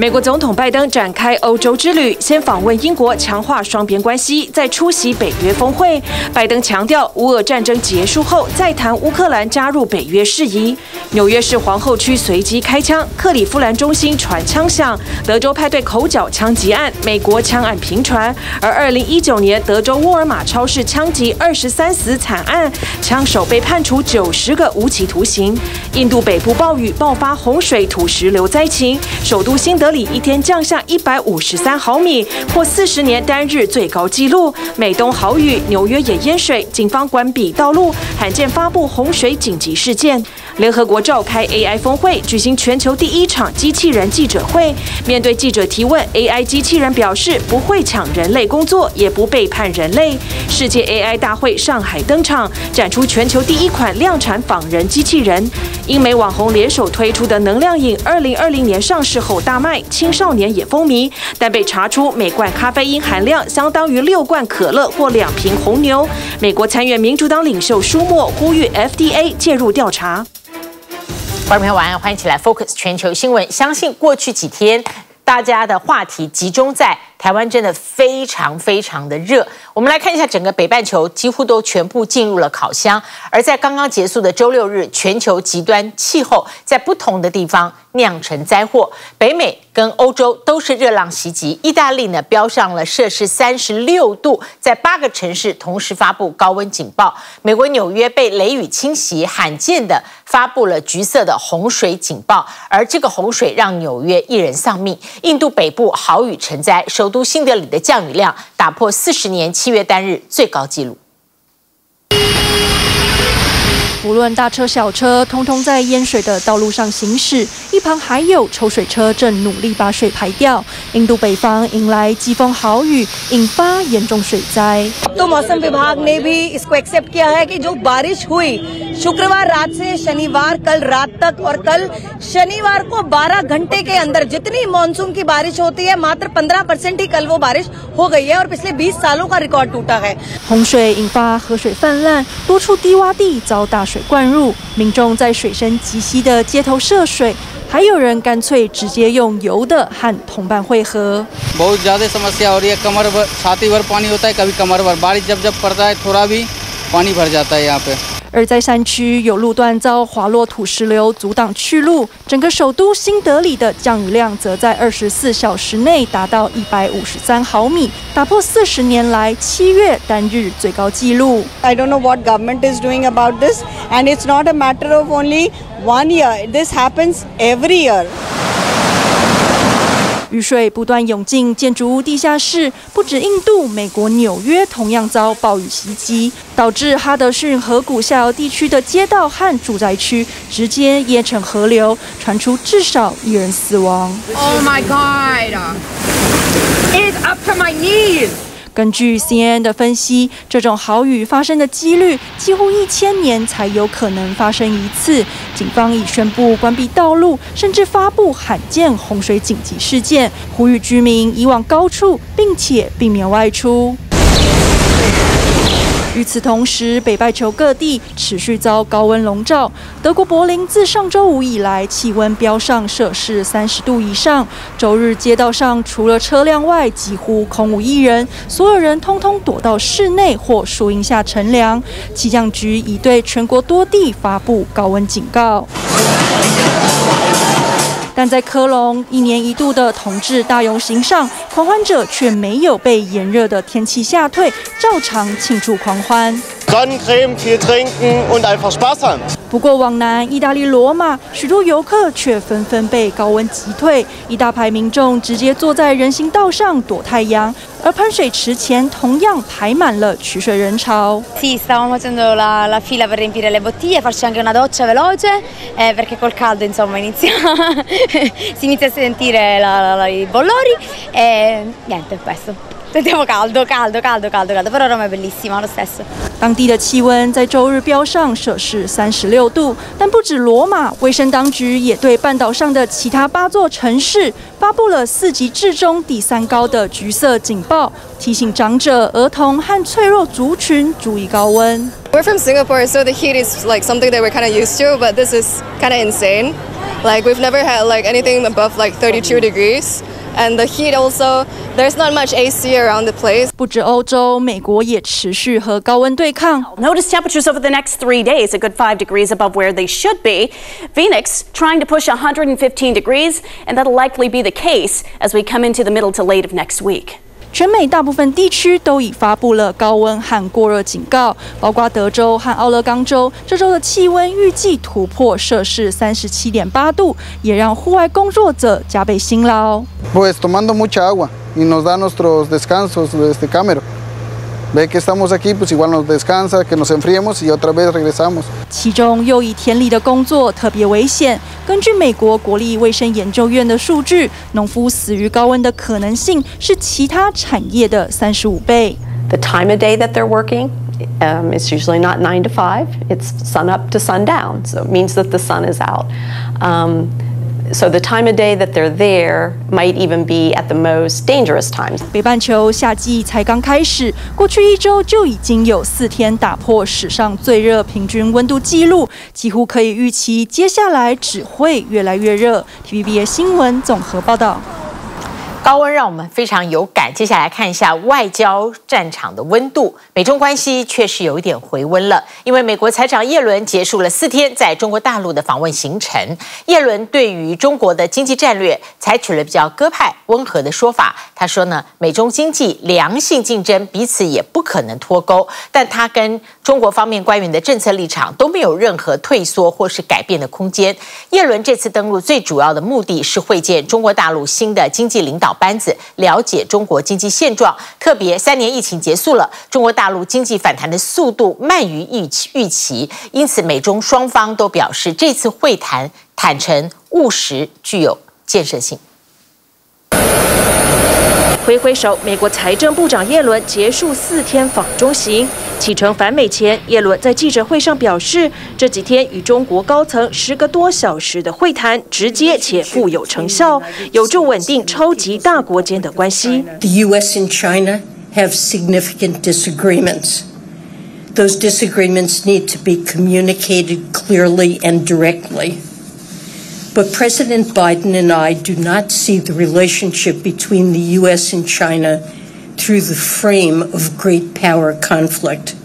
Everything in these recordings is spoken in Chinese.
美国总统拜登展开欧洲之旅，先访问英国，强化双边关系，再出席北约峰会。拜登强调，乌俄战争结束后再谈乌克兰加入北约事宜。纽约市皇后区随机开枪，克里夫兰中心传枪响。德州派对口角枪击案，美国枪案频传。而二零一九年德州沃尔玛超市枪击二十三死惨案，枪手被判处九十个无期徒刑。印度北部暴雨爆发洪水土石流灾情，首都新德。里一天降下一百五十三毫米，破四十年单日最高纪录。美东豪雨，纽约也淹水，警方关闭道路，罕见发布洪水紧急事件。联合国召开 AI 峰会，举行全球第一场机器人记者会。面对记者提问，AI 机器人表示不会抢人类工作，也不背叛人类。世界 AI 大会上海登场，展出全球第一款量产仿人机器人。英美网红联手推出的能量饮，二零二零年上市后大卖，青少年也风靡。但被查出每罐咖啡因含量相当于六罐可乐或两瓶红牛。美国参院民主党领袖舒默呼吁 FDA 介入调查。观众朋友晚安，欢迎起来 Focus 全球新闻。相信过去几天大家的话题集中在台湾，真的非常非常的热。我们来看一下整个北半球几乎都全部进入了烤箱，而在刚刚结束的周六日，全球极端气候在不同的地方酿成灾祸，北美。跟欧洲都是热浪袭击，意大利呢飙上了摄氏三十六度，在八个城市同时发布高温警报。美国纽约被雷雨侵袭，罕见的发布了橘色的洪水警报，而这个洪水让纽约一人丧命。印度北部豪雨成灾，收都新德里的降雨量打破四十年七月单日最高纪录。不论大车小车，通通在淹水的道路上行驶，一旁还有抽水车正努力把水排掉。印度北方迎来季风豪雨，引发严重水灾。洪水引发河水泛滥，多处低洼地遭大水灌入，民众在水深及膝的街头涉水，还有人干脆直接用油的和同伴汇合。而在山区，有路段遭滑落土石流阻挡去路。整个首都新德里的降雨量则在二十四小时内达到一百五十三毫米，打破四十年来七月单日最高纪录。I don't know what government is doing about this, and it's not a matter of only one year. This happens every year. 雨水不断涌进建筑物地下室，不止印度，美国纽约同样遭暴雨袭击，导致哈德逊河谷下游地区的街道和住宅区直接淹成河流，传出至少一人死亡。Oh my God! It's up to my knees. 根据 CNN 的分析，这种豪雨发生的几率几乎一千年才有可能发生一次。警方已宣布关闭道路，甚至发布罕见洪水紧急事件，呼吁居民移往高处，并且避免外出。与此同时，北半球各地持续遭高温笼罩。德国柏林自上周五以来，气温飙上摄氏三十度以上。周日街道上除了车辆外，几乎空无一人，所有人通通躲到室内或树荫下乘凉。气象局已对全国多地发布高温警告。但在科隆一年一度的同志大游行上，狂欢者却没有被炎热的天气吓退，照常庆祝狂欢。不过往南意大利罗马，许多游客却纷纷被高温击退，一大排民众直接坐在人行道上躲太阳。而喷水池前同样排满了取水人潮。Sì stavamo facendo la la fila per riempire le bottiglie, farci anche una doccia veloce, eh perché col caldo insomma inizia si inizia a sentire la i bollori e niente questo. 当地的气温在周日飙上摄氏三十六度，但不止罗马，卫生当局也对半岛上的其他八座城市发布了四级制中第三高的橘色警报，提醒长者、儿童和脆弱族群注意高温。We're from Singapore, so the heat is like something that we're kind of used to, but this is kind of insane. Like we've never had like anything above like 32 degrees. And the heat also, there's not much AC around the place. 不止欧洲，美国也持续和高温对抗。Notice temperatures over the next three days, a good five degrees above where they should be. Phoenix trying to push 115 degrees, and that'll likely be the case as we come into the middle to late of next week. 全美大部分地区都已发布了高温和过热警告，包括德州和奥勒冈州。这周的气温预计突破摄氏三十七点八度，也让户外工作者加倍辛劳。Pues tomando mucha agua y nos da nuestros descansos desde camero. Ve que estamos aquí, pues igual nos descansa, que nos enfriemos y otra vez regresamos。其中又以田里的工作特别危险。根据美国国立卫生研究院的数据，农夫死于高温的可能性是其他产业的三十五倍。The time of day that they're working, um, it's usually not nine to five. It's sun up to sundown, so it means that the sun is out. Um, So the time of day that they're there might even be at the most dangerous times. 北半球夏季才刚开始，过去一周就已经有四天打破史上最热平均温度记录，几乎可以预期接下来只会越来越热。TVBS 新闻综合报道。高温让我们非常有感。接下来看一下外交战场的温度，美中关系确实有一点回温了。因为美国财长耶伦结束了四天在中国大陆的访问行程。耶伦对于中国的经济战略采取了比较鸽派、温和的说法。他说呢，美中经济良性竞争，彼此也不可能脱钩。但他跟中国方面官员的政策立场都没有任何退缩或是改变的空间。叶伦这次登陆最主要的目的是会见中国大陆新的经济领导。班子了解中国经济现状，特别三年疫情结束了，中国大陆经济反弹的速度慢于预期预期，因此美中双方都表示这次会谈坦诚务实，具有建设性。挥挥手，美国财政部长耶伦结束四天访中行。启程返美前，耶伦在记者会上表示，这几天与中国高层十个多小时的会谈，直接且富有成效，有助稳定超级大国间的关系。The U.S. and China have significant disagreements. Those disagreements need to be communicated clearly and directly. But President Biden and I do not see the relationship between the U.S. and China through the frame of great power conflict.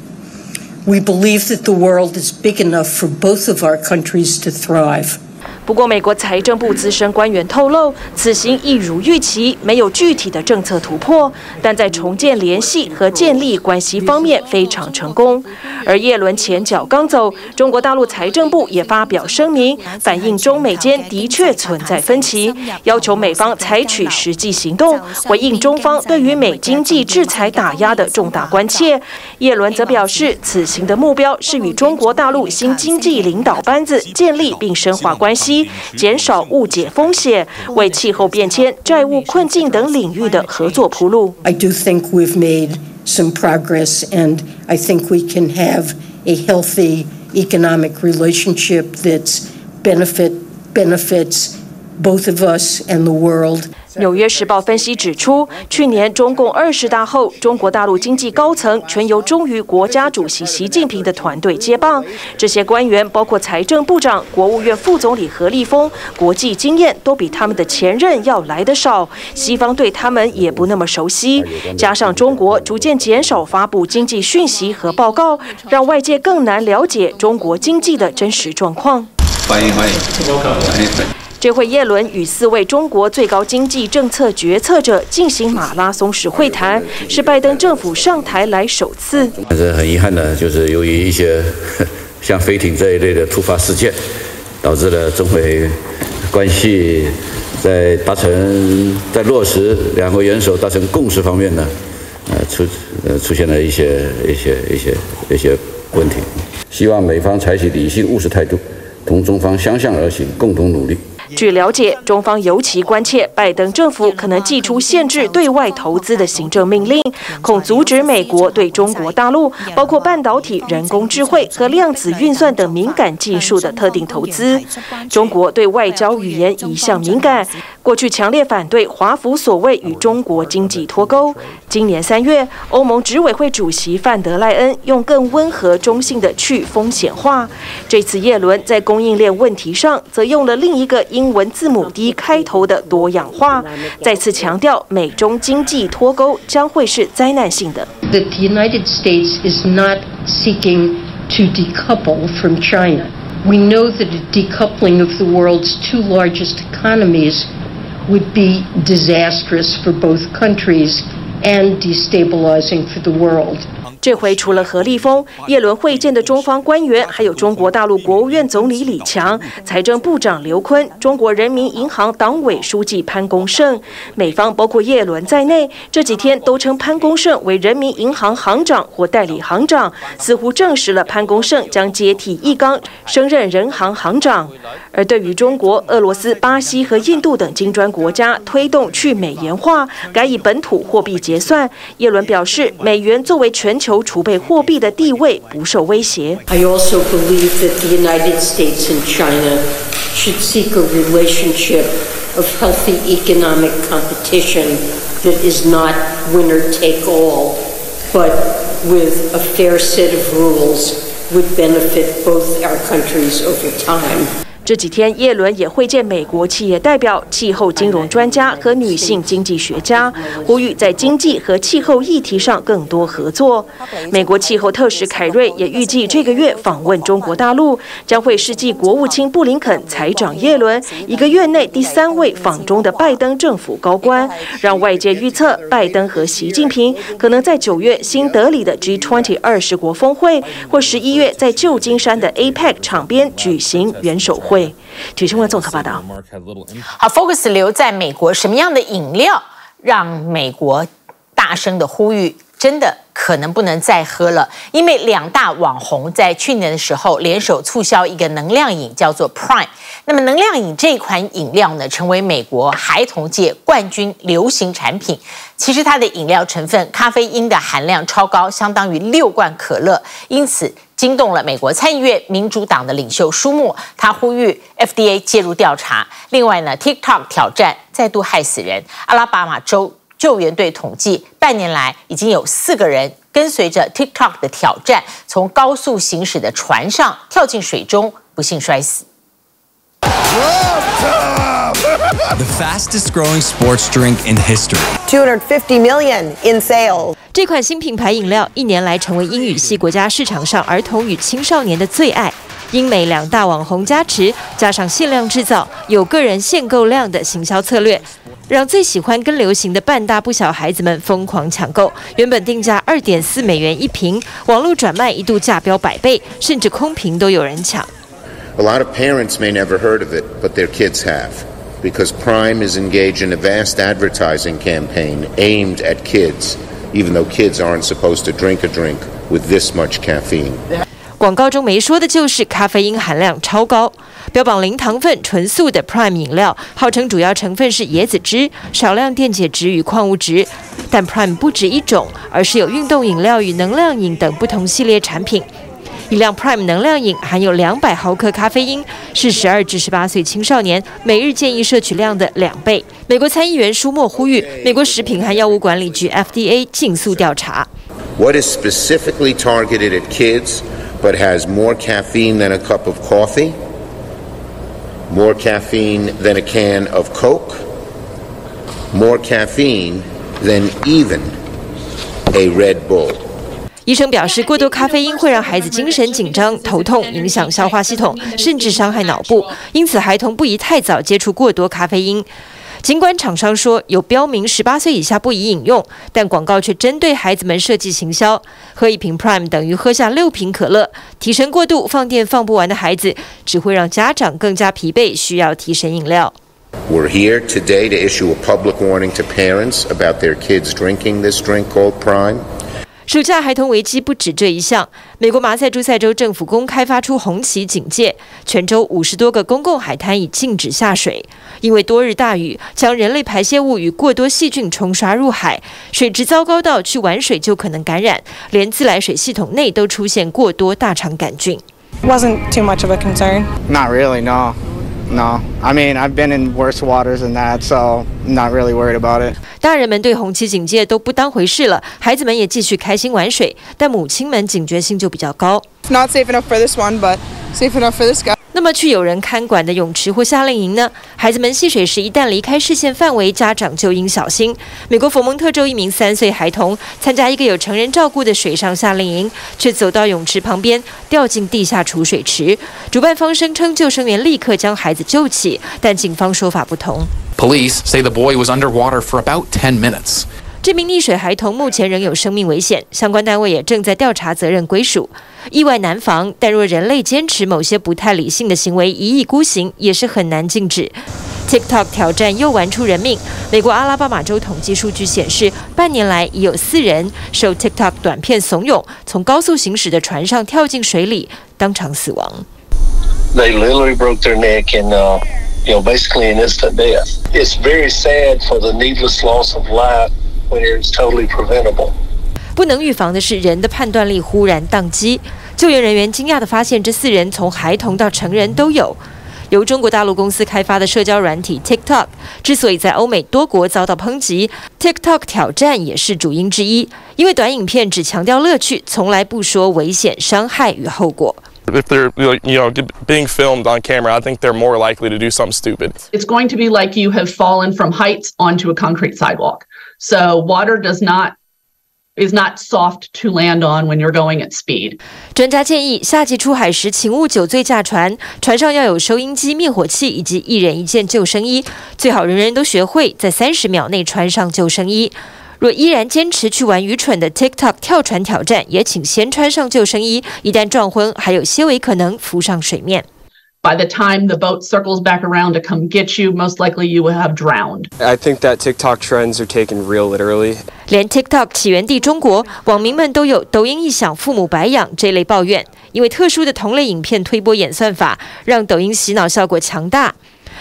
We believe that the world is big enough for both of our countries to thrive. 不过，美国财政部资深官员透露，此行一如预期，没有具体的政策突破，但在重建联系和建立关系方面非常成功。而叶伦前脚刚走，中国大陆财政部也发表声明，反映中美间的确存在分歧，要求美方采取实际行动，回应中方对于美经济制裁打压的重大关切。叶伦则表示，此行的目标是与中国大陆新经济领导班子建立并深化关系。减少误解风险，为气候变迁、债务困境等领域的合作铺路。I do think we've made some progress, and I think we can have a healthy economic relationship that's benefit benefits both of us and the world.《纽约时报》分析指出，去年中共二十大后，中国大陆经济高层全由忠于国家主席习近平的团队接棒。这些官员包括财政部长、国务院副总理何立峰，国际经验都比他们的前任要来得少。西方对他们也不那么熟悉，加上中国逐渐减少发布经济讯息和报告，让外界更难了解中国经济的真实状况。欢迎欢迎。这回耶伦与四位中国最高经济政策决策者进行马拉松式会谈，是拜登政府上台来首次。但是很遗憾的，就是由于一些 像飞艇这一类的突发事件，导致了中美关系在达成、在落实两国元首达成共识方面呢，呃出呃出现了一些一些一些一些问题。希望美方采取理性务实态度，同中方相向而行，共同努力。据了解，中方尤其关切拜登政府可能寄出限制对外投资的行政命令，恐阻止美国对中国大陆包括半导体、人工智慧和量子运算等敏感技术的特定投资。中国对外交语言一向敏感。过去强烈反对华府所谓与中国经济脱钩。今年三月，欧盟执委会主席范德赖恩用更温和中性的去风险化。这次耶伦在供应链问题上，则用了另一个英文字母 D 开头的多样化，再次强调美中经济脱钩将会是灾难性的。That the United States is not seeking to decouple from China. We know that a decoupling of the world's two largest economies would be disastrous for both countries and destabilizing for the world. 这回除了何立峰、叶伦会见的中方官员，还有中国大陆国务院总理李强、财政部长刘昆、中国人民银行党委书记潘功胜。美方包括叶伦在内，这几天都称潘功胜为人民银行行长或代理行长，似乎证实了潘功胜将接替易纲升任人行行长。而对于中国、俄罗斯、巴西和印度等金砖国家推动去美元化，改以本土货币结算，叶伦表示，美元作为全球储备货币的地位不受威胁。I also believe that the United States and China should seek a relationship of healthy economic competition that is not winner take all, but with a fair set of rules would benefit both our countries over time. 这几天，耶伦也会见美国企业代表、气候金融专家和女性经济学家，呼吁在经济和气候议题上更多合作。美国气候特使凯瑞也预计这个月访问中国大陆，将会是继国务卿布林肯财长耶伦，一个月内第三位访中的拜登政府高官，让外界预测拜登和习近平可能在九月新德里的 G20 二十国峰会，或十一月在旧金山的 APEC 场边举行元首会。体育新闻综合报道。好，Focus 留在美国，什么样的饮料让美国大声的呼吁，真的可能不能再喝了？因为两大网红在去年的时候联手促销一个能量饮，叫做 Prime。那么能量饮这款饮料呢，成为美国孩童界冠军流行产品。其实它的饮料成分咖啡因的含量超高，相当于六罐可乐，因此。惊动了美国参议院民主党的领袖舒默，他呼吁 FDA 介入调查。另外呢，TikTok 挑战再度害死人。阿拉巴马州救援队统计，半年来已经有四个人跟随着 TikTok 的挑战，从高速行驶的船上跳进水中，不幸摔死。The fastest growing sports drink in history. 250 million in sales. 这款新品牌饮料一年来成为英语系国家市场上儿童与青少年的最爱。英美两大网红加持，加上限量制造、有个人限购量的行销策略，让最喜欢跟流行的半大不小孩子们疯狂抢购。原本定价二点四美元一瓶，网络转卖一度价标百倍，甚至空瓶都有人抢。A lot of parents may never heard of it, but their kids have. Because Prime is engaged in a vast advertising campaign aimed at kids, even though kids aren't supposed to drink a drink with this much caffeine. 广告中没说的就是咖啡因含量超高，标榜零糖分、纯素的 Prime 饮料，号称主要成分是椰子汁、少量电解质与矿物质。但 Prime 不止一种，而是有运动饮料与能量饮等不同系列产品。一辆 Prime 能量饮含有两百毫克咖啡因，是十二至十八岁青少年每日建议摄取量的两倍。美国参议员舒默呼吁美国食品和药物管理局 FDA 尽速调查。What is specifically targeted at kids, but has more caffeine than a cup of coffee, more caffeine than a can of Coke, more caffeine than even a Red Bull. 医生表示，过多咖啡因会让孩子精神紧张、头痛，影响消化系统，甚至伤害脑部。因此，孩童不宜太早接触过多咖啡因。尽管厂商说有标明十八岁以下不宜饮用，但广告却针对孩子们设计行销。喝一瓶 Prime 等于喝下六瓶可乐。提神过度、放电放不完的孩子，只会让家长更加疲惫，需要提神饮料。We're here today to issue a public warning to parents about their kids drinking this drink called Prime. 暑假孩童危机不止这一项，美国马赛诸塞州政府公开发出红旗警戒，全州五十多个公共海滩已禁止下水，因为多日大雨将人类排泄物与过多细菌冲刷入海，水质糟糕到去玩水就可能感染，连自来水系统内都出现过多大肠杆菌。Wasn't too much of a concern. Not really, no. No, I mean I've been in worse waters than that, so not really worried about it. 大人们对洪期警戒都不当回事了，孩子们也继续开心玩水，但母亲们警觉性就比较高。 Not safe enough for this one, but safe enough for this guy. 那么去有人看管的泳池或夏令营呢？孩子们戏水时一旦离开视线范围，家长就应小心。美国佛蒙特州一名三岁孩童参加一个有成人照顾的水上夏令营，却走到泳池旁边掉进地下储水池。主办方声称救生员立刻将孩子救起，但警方说法不同。Police say the boy was underwater for about 10 minutes. 这名溺水孩童目前仍有生命危险，相关单位也正在调查责任归属。意外难防，但若人类坚持某些不太理性的行为，一意孤行，也是很难禁止。TikTok 挑战又玩出人命。美国阿拉巴马州统计数据显示，半年来已有四人受 TikTok 短片怂恿，从高速行驶的船上跳进水里，当场死亡。They literally broke their neck and, uh, you know, basically an instant death. It's very sad for the needless loss of life. Totally preventable.、不能预防的是人的判断力忽然宕机。救援人员惊讶地发现，这四人从孩童到成人都有。由中国大陆公司开发的社交软体 TikTok 之所以在欧美多国遭到抨击，TikTok 挑战也是主因之一。因为短影片只强调乐趣，从来不说危险、伤害与后果。If they're, you know, being filmed on camera, I think they're more likely to do something stupid. It's going to be like you have fallen from heights onto a concrete sidewalk. So water does not is not soft to land on when you're going at speed. 专家建议，夏季出海时，请勿酒醉驾船，船上要有收音机、灭火器以及一人一件救生衣，最好人人都学会在三十秒内穿上救生衣。若依然坚持去玩愚蠢的 TikTok 跳船挑战，也请先穿上救生衣，一旦撞昏，还有些微可能浮上水面。By the time the boat circles back around to come get you, most likely you will have drowned. I think that TikTok trends are taken real literally. 连 TikTok 起源地中国，网民们都有“抖音一响，父母白养”这类抱怨，因为特殊的同类影片推播演算法，让抖音洗脑效果强大。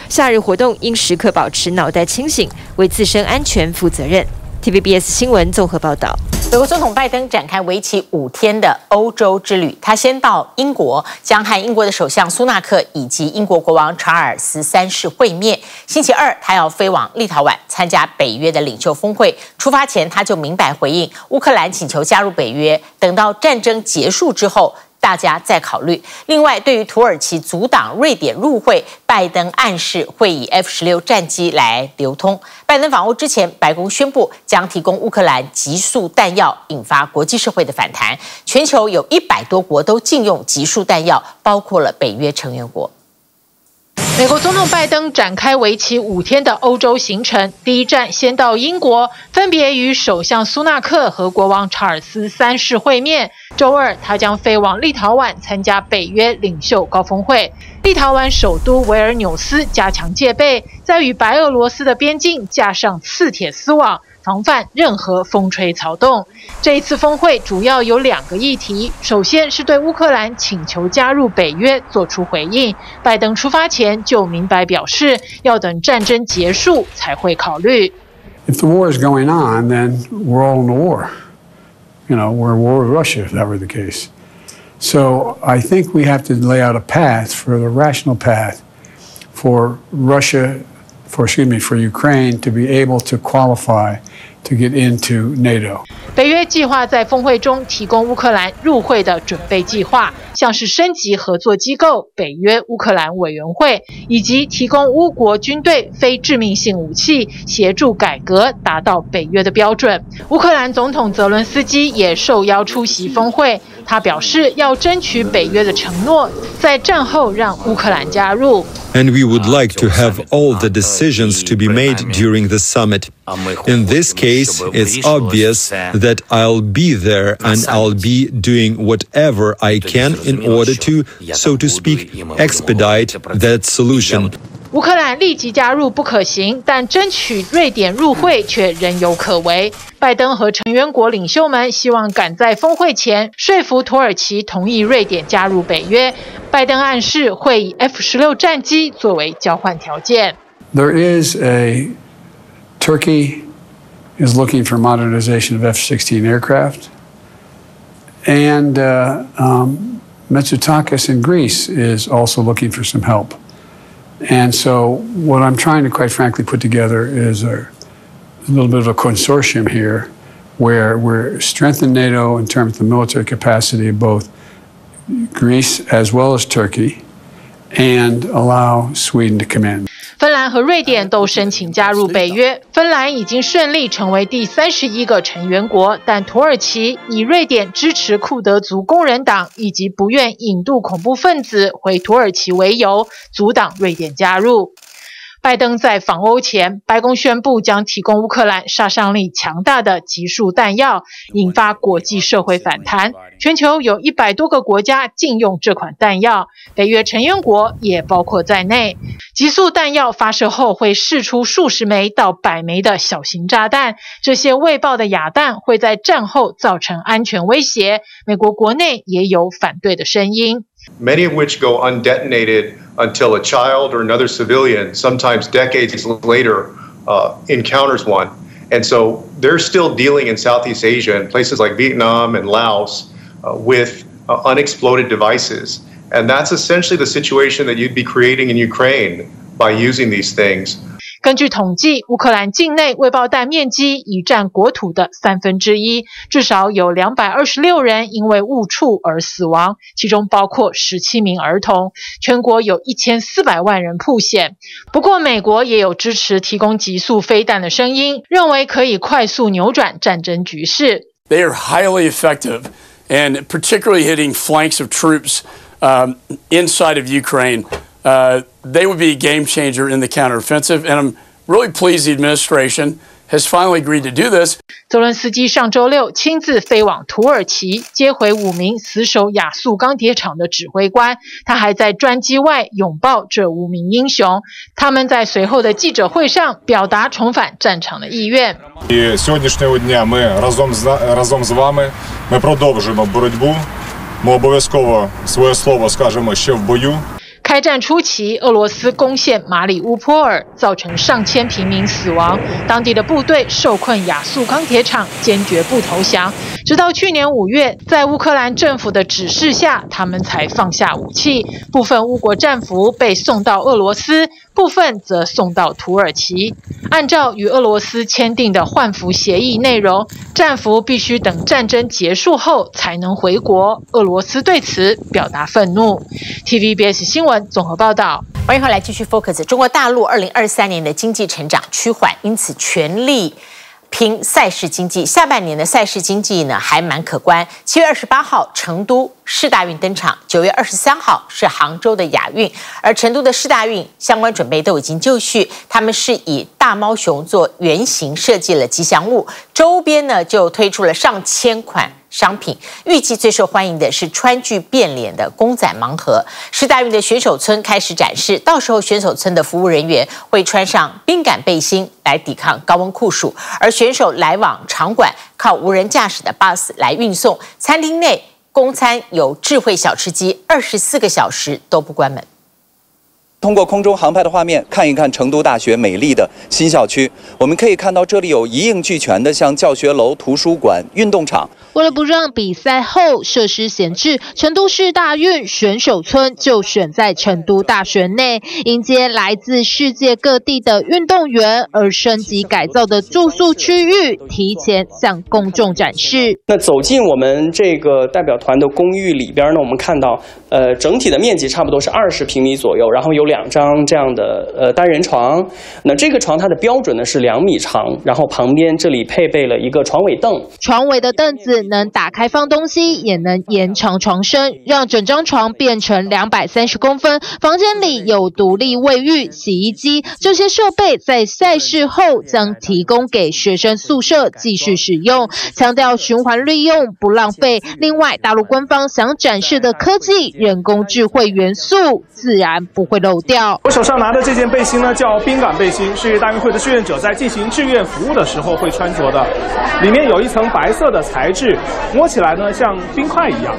夏日活动应时刻保持脑袋清醒，为自身安全负责任。TVBS 新闻综合报道。美国总统拜登展开为期五天的欧洲之旅，他先到英国，将和英国的首相苏纳克以及英国国王查尔斯三世会面。星期二，他要飞往立陶宛参加北约的领袖峰会。出发前，他就明白回应乌克兰请求加入北约，等到战争结束之后。大家再考虑。另外，对于土耳其阻挡瑞典入会，拜登暗示会以 F 十六战机来流通。拜登访欧之前，白宫宣布将提供乌克兰急速弹药，引发国际社会的反弹。全球有一百多国都禁用急速弹药，包括了北约成员国。美国总统拜登展开为期五天的欧洲行程，第一站先到英国，分别与首相苏纳克和国王查尔斯三世会面。周二，他将飞往立陶宛参加北约领袖高峰会。立陶宛首都维尔纽斯加强戒备，在与白俄罗斯的边境架上刺铁丝网。防范任何风吹草动。这一次峰会主要有两个议题，首先是对乌克兰请求加入北约做出回应。拜登出发前就明白表示，要等战争结束才会考虑。If the war is going on, then we're all in the war. You know, we're at war with Russia if that were the case. So I think we have to lay out a path for the rational path for Russia, for excuse me, for Ukraine to be able to qualify. To get into NATO. 北约计划在峰会中提供乌克兰入会的准备计划，像是升级合作机构北约乌克兰委员会，以及提供乌国军队非致命性武器，协助改革达到北约的标准。乌克兰总统泽伦斯基也受邀出席峰会。他表示要争取北约的承诺，在战后让乌克兰加入。And we would like to have all the decisions to be made during the summit. In this case, it's obvious that I'll be there and I'll be doing whatever I can in order to, so to speak, expedite that solution. 乌克兰立即加入不可行，但争取瑞典入会却仍有可为。拜登和成员国领袖们希望赶在峰会前说服土耳其同意瑞典加入北约。拜登暗示会以 F 十六战机作为交换条件。There is a Turkey is looking for modernization of F-16 aircraft, and uh, um, Mitsotakis in Greece is also looking for some help. And so, what I'm trying to, quite frankly, put together is a, a little bit of a consortium here where we're strengthening NATO in terms of the military capacity of both Greece as well as Turkey and allow Sweden to come in. 芬兰和瑞典都申请加入北约，芬兰已经顺利成为第三十一个成员国，但土耳其以瑞典支持库德族工人党以及不愿引渡恐怖分子回土耳其为由，阻挡瑞典加入。拜登在访欧前，白宫宣布将提供乌克兰杀伤力强大的集束弹药，引发国际社会反弹。全球有一百多个国家禁用这款弹药，北约成员国也包括在内。集束弹药发射后会释出数十枚到百枚的小型炸弹，这些未爆的哑弹会在战后造成安全威胁。美国国内也有反对的声音。Many of which go undetonated. until a child or another civilian, sometimes decades later, uh, encounters one. And so they're still dealing in Southeast Asia and places like Vietnam and Laos uh, with uh, unexploded devices. And that's essentially the situation that you'd be creating in Ukraine by using these things. 根据统计，乌克兰境内未爆弹面积已占国土的三分之一，至少有两百二十六人因为误触而死亡，其中包括十七名儿童。全国有一千四百万人曝险。不过，美国也有支持提供极速飞弹的声音，认为可以快速扭转战争局势。They are highly effective and particularly hitting flanks of troops um, inside of Ukraine. Uh, they would be a game changer in the counteroffensive, and I'm really pleased the administration has finally agreed to do this. 泽伦斯基上周六亲自飞往土耳其，接回五名死守亚速钢铁厂的指挥官。他还在专机外拥抱这五名英雄。他们在随后的记者会上表达重返战场的意愿。І сьогоднішнього дня ми разом з разом з вами ми продовжуємо боротьбу. Ми обов'язково своє слово скажемо ще в бою. 开战初期，俄罗斯攻陷马里乌波尔，造成上千平民死亡。当地的部队受困亚速钢铁厂，坚决不投降。直到去年五月，在乌克兰政府的指示下，他们才放下武器。部分乌国战俘被送到俄罗斯，部分则送到土耳其。按照与俄罗斯签订的换俘协议内容，战俘必须等战争结束后才能回国。俄罗斯对此表达愤怒。TVBS 新闻综合报道。欢迎回来继续 Focus。中国大陆二零二三年的经济成长趋缓，因此全力。拼赛事经济，下半年的赛事经济呢还蛮可观。七月二十八号，成都世大运登场；九月二十三号是杭州的亚运，而成都的世大运相关准备都已经就绪。他们是以大猫熊做原型设计了吉祥物，周边呢就推出了上千款。商品预计最受欢迎的是川剧变脸的公仔盲盒。世大运的选手村开始展示，到时候选手村的服务人员会穿上冰感背心来抵抗高温酷暑，而选手来往场馆靠无人驾驶的 bus 来运送。餐厅内公餐有智慧小吃机，二十四个小时都不关门。通过空中航拍的画面，看一看成都大学美丽的新校区，我们可以看到这里有一应俱全的，像教学楼、图书馆、运动场。为了不让比赛后设施闲置，成都市大运选手村就选在成都大学内，迎接来自世界各地的运动员，而升级改造的住宿区域提前向公众展示。那走进我们这个代表团的公寓里边呢，我们看到，呃，整体的面积差不多是二十平米左右，然后有两两张这样的呃单人床。那这个床它的标准呢是两米长，然后旁边这里配备了一个床尾凳，床尾的凳子。能打开放东西，也能延长床身，让整张床变成两百三十公分。房间里有独立卫浴、洗衣机，这些设备在赛事后将提供给学生宿舍继续使用，强调循环利用，不浪费。另外，大陆官方想展示的科技、人工智慧元素，自然不会漏掉。我手上拿的这件背心呢，叫冰感背心，是大运会的志愿者在进行志愿服务的时候会穿着的，里面有一层白色的材质。摸起来呢，像冰块一样。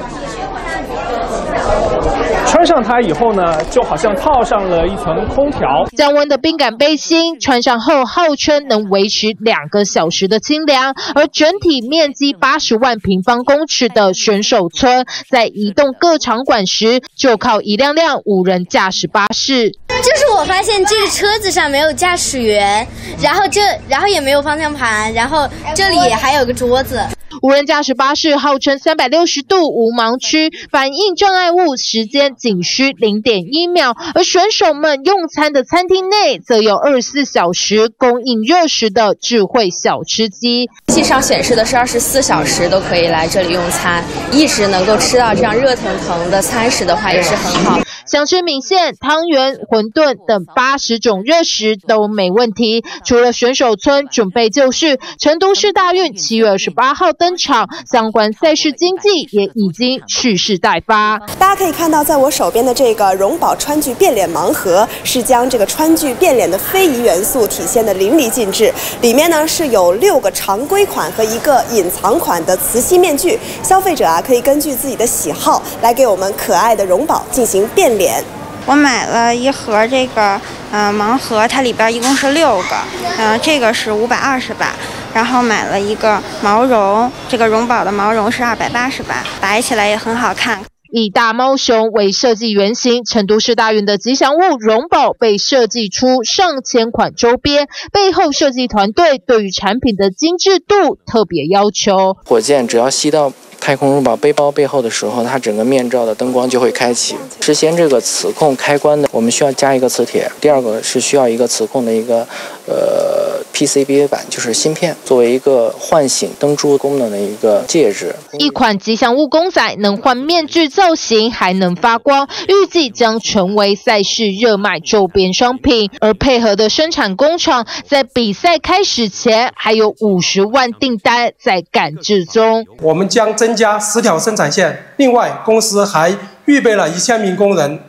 穿上它以后呢，就好像套上了一层空调。降温的冰感背心穿上后，号称能维持两个小时的清凉。而整体面积八十万平方公尺的选手村，在移动各场馆时，就靠一辆辆无人驾驶巴士。就是我发现这个车子上没有驾驶员，然后这然后也没有方向盘，然后这里还有个桌子。无人驾驶巴士号称三百六十度无盲区，反应障碍物时间仅需零点一秒，而选手们用餐的餐厅内则有二十四小时供应热食的智慧小吃机。机上显示的是二十四小时都可以来这里用餐，一直能够吃到这样热腾腾的餐食的话，也是很好。想吃米线、汤圆、馄饨等八十种热食都没问题。除了选手村准备就绪，成都市大运七月二十八号登场，相关赛事经济也已经蓄势待发。大家可以看到，在我手边的这个荣宝川剧变脸盲盒，是将这个川剧变脸的非遗元素体现得淋漓尽致。里面呢是有六个常规款和一个隐藏款的磁吸面具，消费者啊可以根据自己的喜好来给我们可爱的荣宝进行变脸。我买了一盒这个呃盲盒，它里边一共是六个，呃这个是五百二十八，然后买了一个毛绒，这个绒宝的毛绒是二百八十八，摆起来也很好看。以大猫熊为设计原型，成都市大运的吉祥物荣宝被设计出上千款周边，背后设计团队对于产品的精致度特别要求。火箭只要吸到。太空入宝背包背后的时候，它整个面罩的灯光就会开启。实现这个磁控开关呢，我们需要加一个磁铁。第二个是需要一个磁控的一个，呃，PCBA 板，就是芯片，作为一个唤醒灯珠功能的一个介质。一款吉祥物公仔能换面具造型，还能发光，预计将成为赛事热卖周边商品。而配合的生产工厂，在比赛开始前还有五十万订单在赶制中。我们将增加十条生产线，另外公司还预备了一千名工人，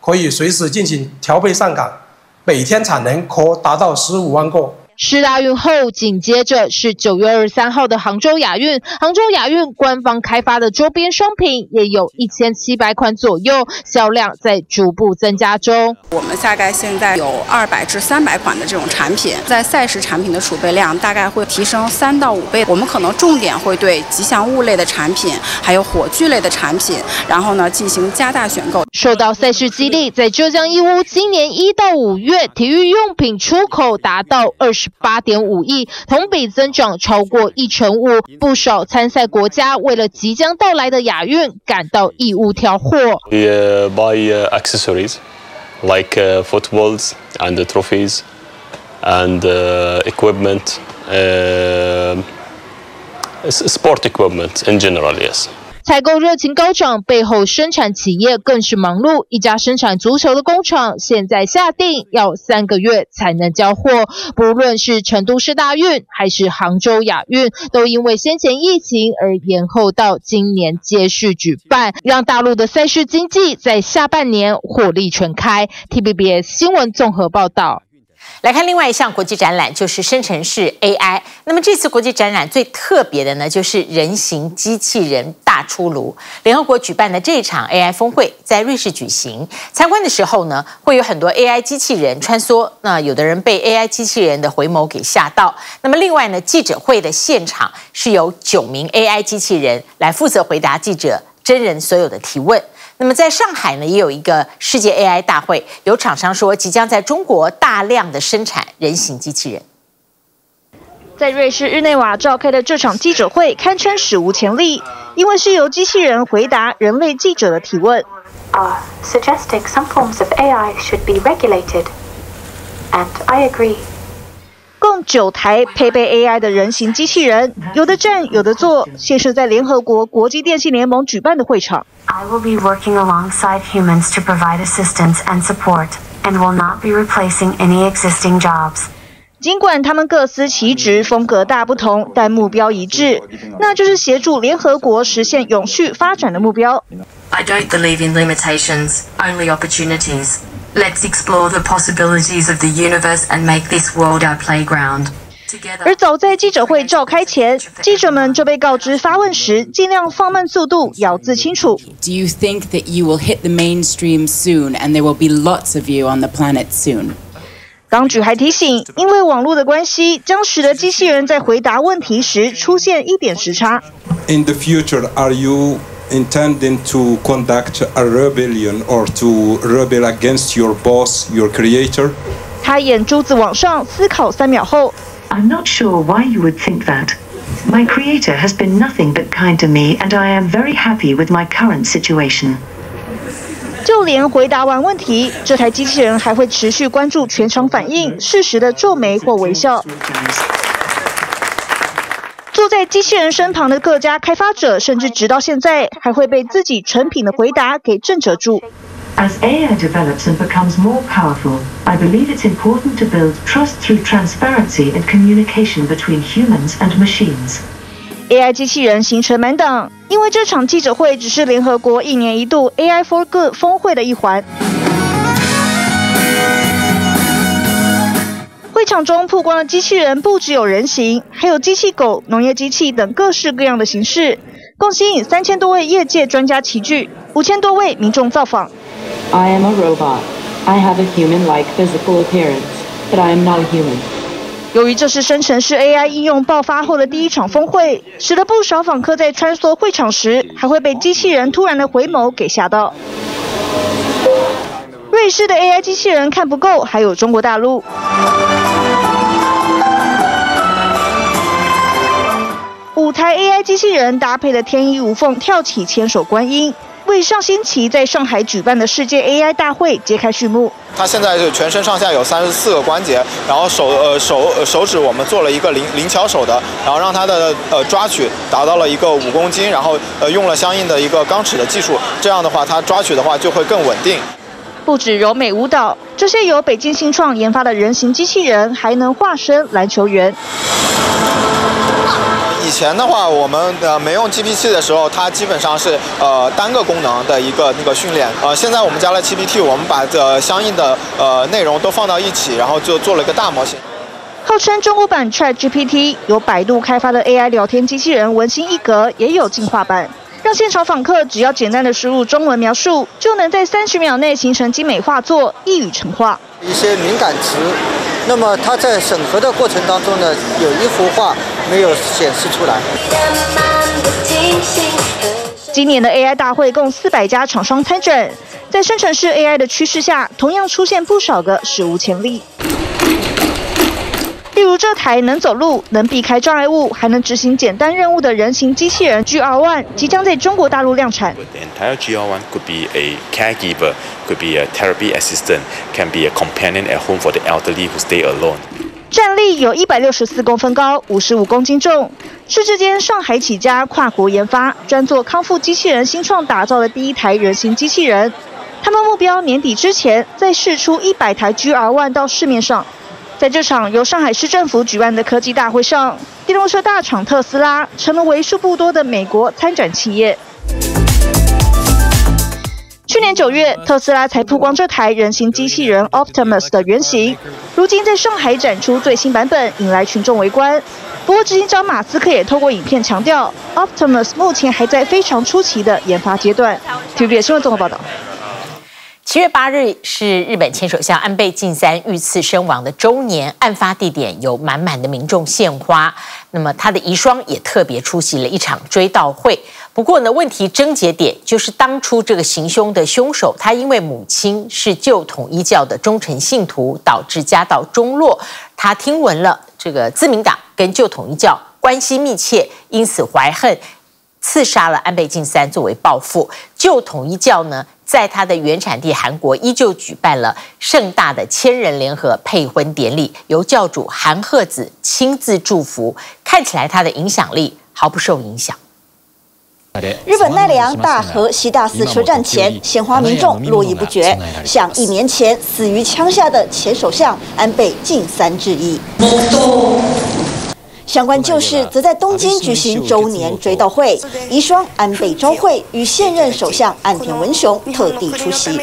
可以随时进行调配上岗，每天产能可达到十五万个。世大运后，紧接着是九月二十三号的杭州亚运。杭州亚运官方开发的周边商品也有一千七百款左右，销量在逐步增加中。我们大概现在有二百至三百款的这种产品，在赛事产品的储备量大概会提升三到五倍。我们可能重点会对吉祥物类的产品，还有火炬类的产品，然后呢进行加大选购。受到赛事激励，在浙江义乌，今年一到五月，体育用品出口达到二十。八点五亿，同比增长超过一成五。不少参赛国家为了即将到来的亚运，赶到义乌挑货。We buy accessories like footballs and trophies and equipment, sport equipment in general, yes. 采购热情高涨，背后生产企业更是忙碌。一家生产足球的工厂现在下定要三个月才能交货。不论是成都市大运还是杭州亚运，都因为先前疫情而延后到今年接续举办，让大陆的赛事经济在下半年火力全开。T B B S 新闻综合报道。来看另外一项国际展览，就是生成式 AI。那么这次国际展览最特别的呢，就是人形机器人大出炉。联合国举办的这场 AI 峰会在瑞士举行，参观的时候呢，会有很多 AI 机器人穿梭。那有的人被 AI 机器人的回眸给吓到。那么另外呢，记者会的现场是由九名 AI 机器人来负责回答记者真人所有的提问。那么在上海呢，也有一个世界 AI 大会，有厂商说即将在中国大量的生产人形机器人。在瑞士日内瓦召开的这场记者会堪称史无前例，因为是由机器人回答人类记者的提问。Are suggesting some forms of AI should be regulated, and I agree. 共九台配备 AI 的人形机器人，有的站，有的坐，现身在联合国国际电信联盟举办的会场。I will be working alongside humans to provide assistance and support, and will not be replacing any existing jobs. 尽管他们各司其职，风格大不同，但目标一致，那就是协助联合国实现永续发展的目标。I don't believe in limitations, only opportunities. Let's explore the possibilities of the universe and make this world our playground. 而早在记者会召开前，记者们就被告知发问时尽量放慢速度，咬字清楚。Do you think that you will hit the mainstream soon, and there will be lots of you on the planet soon? 当局还提醒，因为网络的关系，将使得机器人在回答问题时出现一点时差。In the future, are you intending to conduct a rebellion or to rebel against your boss, your creator? 他眼珠子往上思考三秒后 I'm not sure why you would think that. My creator has been nothing but kind to me, and I am very happy with my current situation. 就连回答完问题，这台机器人还会持续关注全场反应，适时的皱眉或微笑。 坐在机器人身旁的各家开发者，甚至直到现在还会被自己成品的回答给震慑住。As AI develops and becomes more powerful, I believe it's important to build trust through transparency and communication between humans and machines. AI 机器人形成满档，因为这场记者会只是联合国一年一度 AI for Good 峰会的一环。场中曝光的机器人不只有人形，还有机器狗、农业机器等各式各样的形式，共吸引三千多位业界专家齐聚，五千多位民众造访。I am a robot. I have a human-like physical appearance, but I am not a human. 由于这是生成式 AI 应用爆发后的第一场峰会，使得不少访客在穿梭会场时，还会被机器人突然的回眸给吓到。瑞士的 AI 机器人看不够，还有中国大陆。台 AI 机器人搭配的天衣无缝跳起千手观音。为上星期在上海举办的世界 AI 大会揭开序幕。它现在是全身上下有三十四个关节，然后手呃手手指我们做了一个灵灵巧手的，然后让它的呃抓取达到了一个五公斤，然后呃用了相应的一个钢尺的技术，这样的话它抓取的话就会更稳定。不止柔美舞蹈，这些由北京新创研发的人形机器人还能化身篮球员。以前的话，我们呃没用 GPT 的时候，它基本上是呃单个功能的一个那个训练。呃，现在我们加了 GPT，我们把这相应的呃内容都放到一起，然后就做了一个大模型。号称中国版 ChatGPT，由百度开发的 AI 聊天机器人文心一格也有进化版，让现场访客只要简单的输入中文描述，就能在三十秒内形成精美画作，一语成画。一些敏感词，那么他在审核的过程当中呢，有一幅画没有显示出来。今年的 AI 大会共四百家厂商参展，在生成式 AI 的趋势下，同样出现不少个史无前例。例如这台能走路、能避开障碍物、还能执行简单任务的人形机器人 GR1，即将在中国大陆量产。The entire GR1 could be a caregiver, could be a therapy assistant, can be a companion at home for the elderly who stay alone. 站立有一百六十四公分高，五十五公斤重，是这间上海起家、跨国研发、专做康复机器人新创打造的第一台人形机器人。他们目标年底之前再试出一百台 GR1 到市面上。在这场由上海市政府举办的科技大会上，电动车大厂特斯拉成了为数不多的美国参展企业。去年九月，特斯拉才曝光这台人形机器人 Optimus 的原型，如今在上海展出最新版本，引来群众围观。不过，执行长马斯克也透过影片强调，Optimus 目前还在非常初期的研发阶段。TVBS 新闻综合报道。七月八日是日本前首相安倍晋三遇刺身亡的周年，案发地点有满满的民众献花，那么他的遗孀也特别出席了一场追悼会。不过呢，问题症结点就是当初这个行凶的凶手，他因为母亲是旧统一教的忠诚信徒，导致家道中落。他听闻了这个自民党跟旧统一教关系密切，因此怀恨，刺杀了安倍晋三作为报复。旧统一教呢，在他的原产地韩国依旧举办了盛大的千人联合配婚典礼，由教主韩鹤子亲自祝福，看起来他的影响力毫不受影响。日本奈良大和西大寺车站前，鲜花民众络绎不绝，向一年前死于枪下的前首相安倍晋三致意。相关旧事则在东京举行周年追悼会，遗孀安倍昭惠与现任首相岸田文雄特地出席。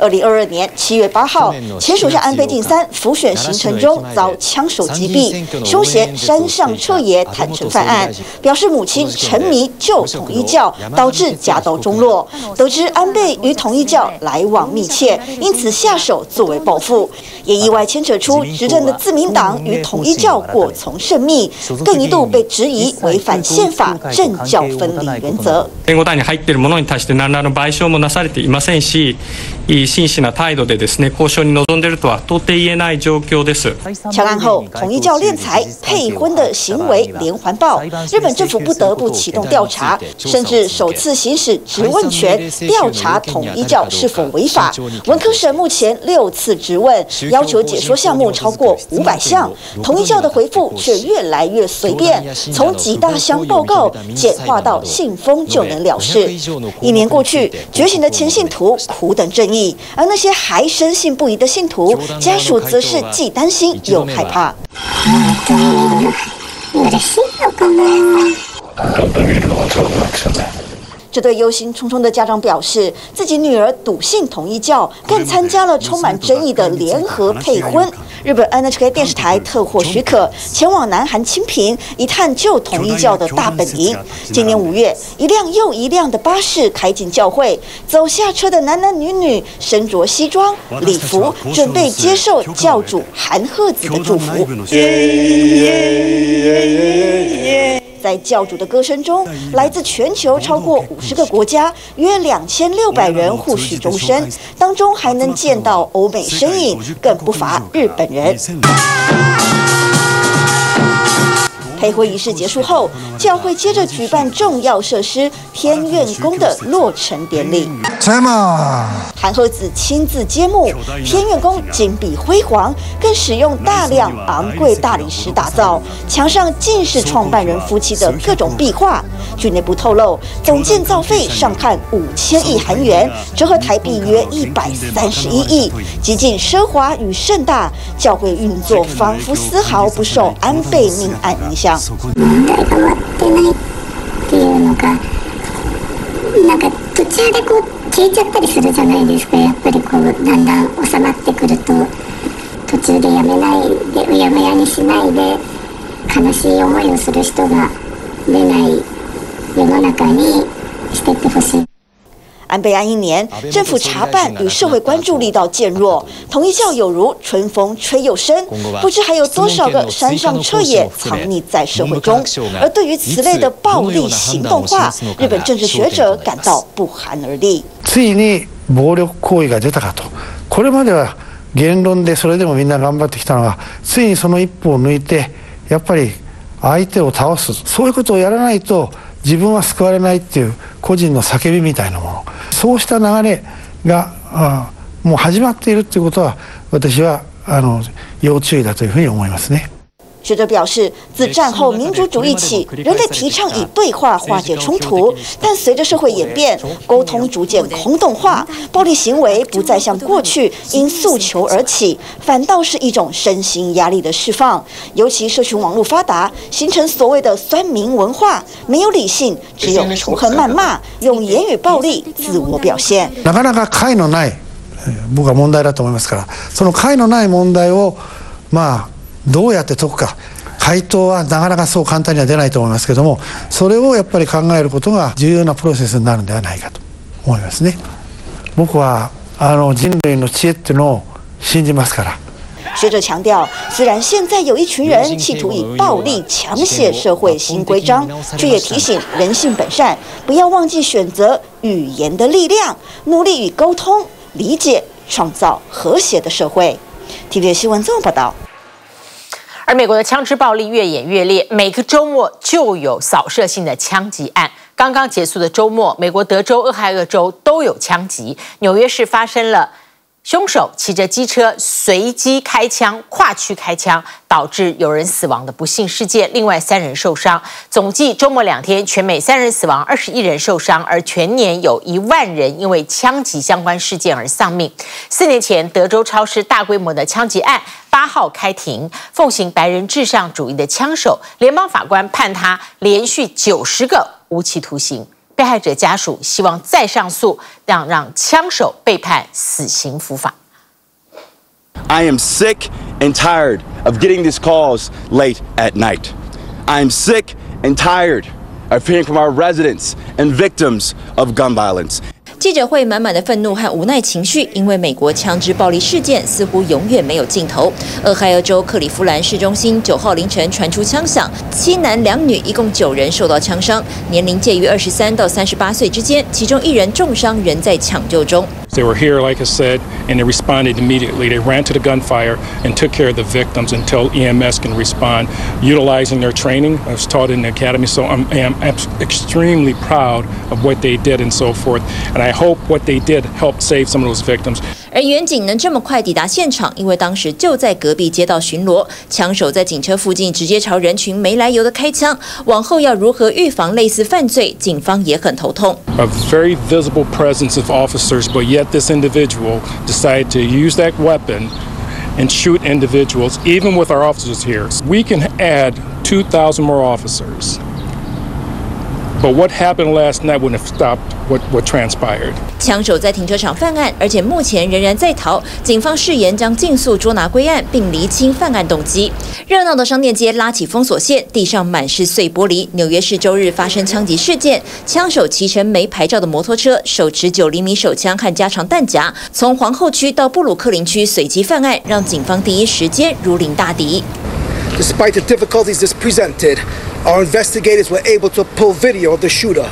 二零二二年七月八号，前首相安倍晋三辅选行程中遭枪手击毙，凶嫌山上彻也坦承犯案，表示母亲沉迷旧统一教，导致家道中落。得知安倍与统一教来往密切，因此下手作为报复，也意外牵扯出执政的自民党与统一教过从甚密，更一度被质疑违反宪法政教分离原则。连合大に入っているものに対して何らの赔偿もなされていませんし。 以真挚な态度でですね交渉に临んでいるとは到底言えない状况です。枪案后，统一教敛财配婚的行为连环爆，日本政府不得不启动调查，甚至首次行使质问权调查统一教是否违法。文科省目前六次质问，要求解说项目超过五百项，统一教的回复却越来越随便，从几大箱报告简化到信封就能了事。一年过去，觉醒的前信徒苦等正义。 而那些还深信不疑的信徒家属，则是既担心又害怕。这对忧心忡忡的家长表示，自己女儿笃信统一教，更参加了充满争议的联合配婚。日本 NHK 电视台特获许可，前往南韩清平一探旧统一教的大本营。今年五月，一辆又一辆的巴士开进教会，走下车的男男女女身着西装礼服，准备接受教主韩鹤子的祝福。在教主的歌声中，来自全球超过五十个国家，约两千六百人互许终身，当中还能见到欧美身影，更不乏日本人。配婚仪式结束后，教会接着举办重要设施天愿宫的落成典礼。韩鹤子亲自揭幕，天愿宫金碧辉煌，更使用大量昂贵大理石打造，墙上尽是创办人夫妻的各种壁画。据内部透露，总建造费上看五千亿韩元，折合台币约一百三十一亿，极尽奢华与盛大。教会运作仿佛丝毫不受安倍命案影响。问题が终わってないっていうのがなんか途中でこう消えちゃったりするじゃないですかやっぱりこうだんだん収まってくると途中でやめないでうやむやにしないで悲しい思いをする人が出ない世の中にしてってほしい。安倍案一年，政府查办与社会关注力道渐弱，统一教有如春风吹又生，不知还有多少个山上彻也藏匿在社会中。而对于此类的暴力行动化，日本政治学者感到不寒而栗。ついに暴力行为が出たかと。これまでは言论でそれでもみんな顽张ってきたのが、ついにその一歩を抜いて、やっぱり相手を倒す。そういうことをやらないと自分は救われないっていう个人の叫びみたいなもの。 そうした流れがあもう始まっているということは私はあの要注意だというふうに思いますね。学者表示，自战后民主主义起，人类提倡以对话化解冲突，但随着社会演变，沟通逐渐空洞化，暴力行为不再像过去因诉求而起，反倒是一种身心压力的释放。尤其社群网络发达，形成所谓的酸民文化，没有理性，只有仇恨谩骂，用言语暴力自我表现。なかなか解のない仆は问题だと思いますから、その解のない问题をまあ。 どうやって解くか回答はなかなかそう简単には出ないと思いますけどもそれをやっぱり考えることが重要なプロセスになるんではないかと思いますね仆はあの人类の知恵っていうのを信じますから学者强调，虽然现在有一群人企图以暴力强写社会新规章，却也提醒人性本善，不要忘记选择语言的力量，努力与沟通、理解，创造和谐的社会。TVB 新闻这么报道。而美国的枪支暴力越演越烈，每个周末就有扫射性的枪击案。刚刚结束的周末，美国德州、俄亥俄州都有枪击，纽约市发生了。凶手骑着机车随机开枪，跨区开枪，导致有人死亡的不幸事件，另外三人受伤。总计周末两天，全美三人死亡，二十一人受伤，而全年有一万人因为枪击相关事件而丧命。四年前，德州超市大规模的枪击案，八号开庭，奉行白人至上主义的枪手，联邦法官判他连续九十个无期徒刑。被害者家属希望再上诉，让让枪手被判死刑伏法。I am sick and tired of getting these calls late at night. I am sick and tired of hearing from our residents and victims of gun violence. 记者会满满的愤怒和无奈情绪，因为美国枪支暴力事件似乎永远没有尽头。俄亥俄州克里夫兰市中心九号凌晨传出枪响，七男两女一共九人受到枪伤，年龄介于二十三到三十八岁之间，其中一人重伤，仍在抢救中。They were here, like I said, and they responded immediately. They ran to the gunfire and took care of the victims until EMS can respond, utilizing their training. I was taught in the academy, so I'm, I'm extremely proud of what they did and so forth. And I hope what they did helped save some of those victims. 而员警能这么快抵达现场，因为当时就在隔壁街道巡逻。枪手在警车附近直接朝人群没来由的开枪，往后要如何预防类似犯罪，警方也很头痛。A very visible presence of officers, but yet this individual decided to use that weapon and shoot individuals, even with our officers here. We can add 2,000 more officers. But what happened last night wouldn't have stopped what what transpired. 枪手在停车场犯案，而且目前仍然在逃。警方誓言将尽速捉拿归案，并厘清犯案动机。热闹的商店街拉起封锁线，地上满是碎玻璃。纽约市周日发生枪击事件，枪手骑乘没牌照的摩托车，手持九厘米手枪和加长弹夹，从皇后区到布鲁克林区随机犯案，让警方第一时间如临大敌。Despite the difficulties this presented. Our investigators were able to pull video of the shooter.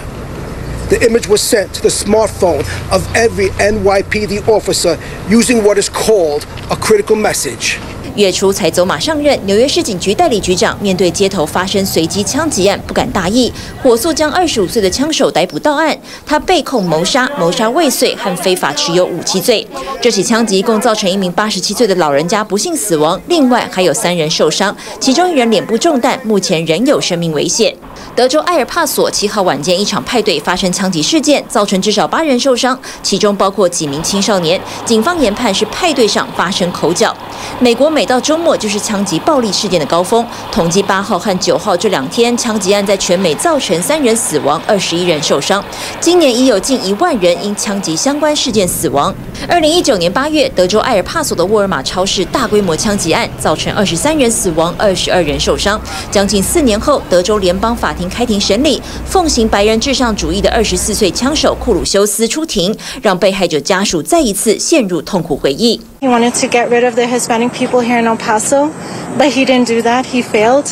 The image was sent to the smartphone of every NYPD officer using what is called a critical message. 月初才走马上任，纽约市警局代理局长面对街头发生随机枪击案，不敢大意，火速将二十五岁的枪手逮捕到案。他被控谋杀、谋杀未遂和非法持有武器罪。这起枪击共造成一名八十七岁的老人家不幸死亡，另外还有三人受伤，其中一人脸部中弹，目前仍有生命危险。德州埃尔帕索七号晚间一场派对发生枪击事件，造成至少八人受伤，其中包括几名青少年。警方研判是派对上发生口角。美国每到周末就是枪击暴力事件的高峰，统计八号和九号这两天枪击案在全美造成三人死亡，二十一人受伤。今年已有近一万人因枪击相关事件死亡。二零一九年八月，德州埃尔帕索的沃尔玛超市大规模枪击案，造成二十三人死亡，二十二人受伤。将近四年后，德州联邦法庭开庭审理，奉行白人至上主义的二十四岁枪手库鲁修斯出庭，让被害者家属再一次陷入痛苦回忆。He wanted to get rid of the Hispanic people here in El Paso, but he didn't do that. He failed.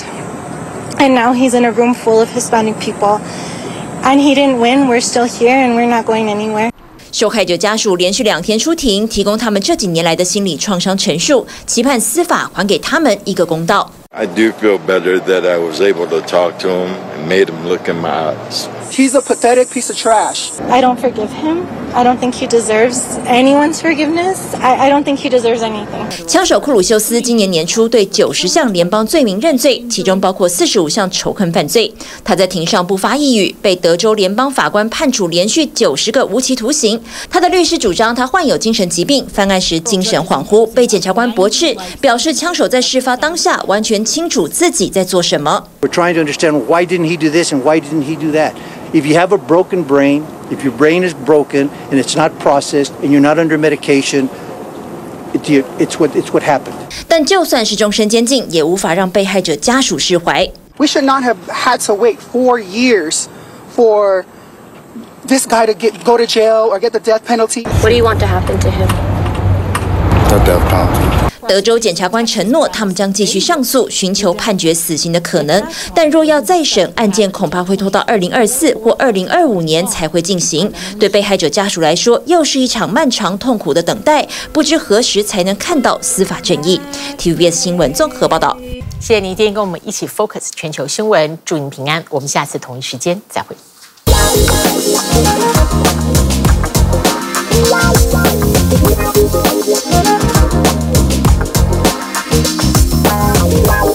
And now he's in a room full of Hispanic people. And he didn't win. We're still here and we're not going anywhere. 受害者家属连续两天出庭，提供他们这几年来的心理创伤陈述，期盼司法还给他们一个公道。I do feel better that I was able to talk to him and made him look in my eyes. He's a pathetic piece of trash. I don't forgive him. I don't think he deserves anyone's forgiveness. I, I don't think he deserves anything. 枪手库鲁修斯今年年初对九十项联邦罪名认罪，其中包括四十五项仇恨犯罪。他在庭上不发一语，被德州联邦法官判处连续九十个无期徒刑。他的律师主张他患有精神疾病，犯案时精神恍惚，被检察官驳斥，表示枪手在事发当下完全 清楚自己在做什么。We're trying to understand why didn't he do this and why didn't he do that. If you have a broken brain, if your brain is broken and it's not processed and you're not under medication, it's what it's what happened. 但就算是终身监禁，也无法让被害者家属释怀。We should not have had to wait four years for this guy to get go to jail or get the death penalty. What do you want to happen to him? The death penalty. 德州检察官承诺，他们将继续上诉，寻求判决死刑的可能。但若要再审，案件恐怕会拖到二零二四或二零二五年才会进行。对被害者家属来说，又是一场漫长痛苦的等待，不知何时才能看到司法正义。TVBS 新闻综合报道。谢谢你今天跟我们一起 focus 全球新闻，祝你平安。我们下次同一时间再会。Wow.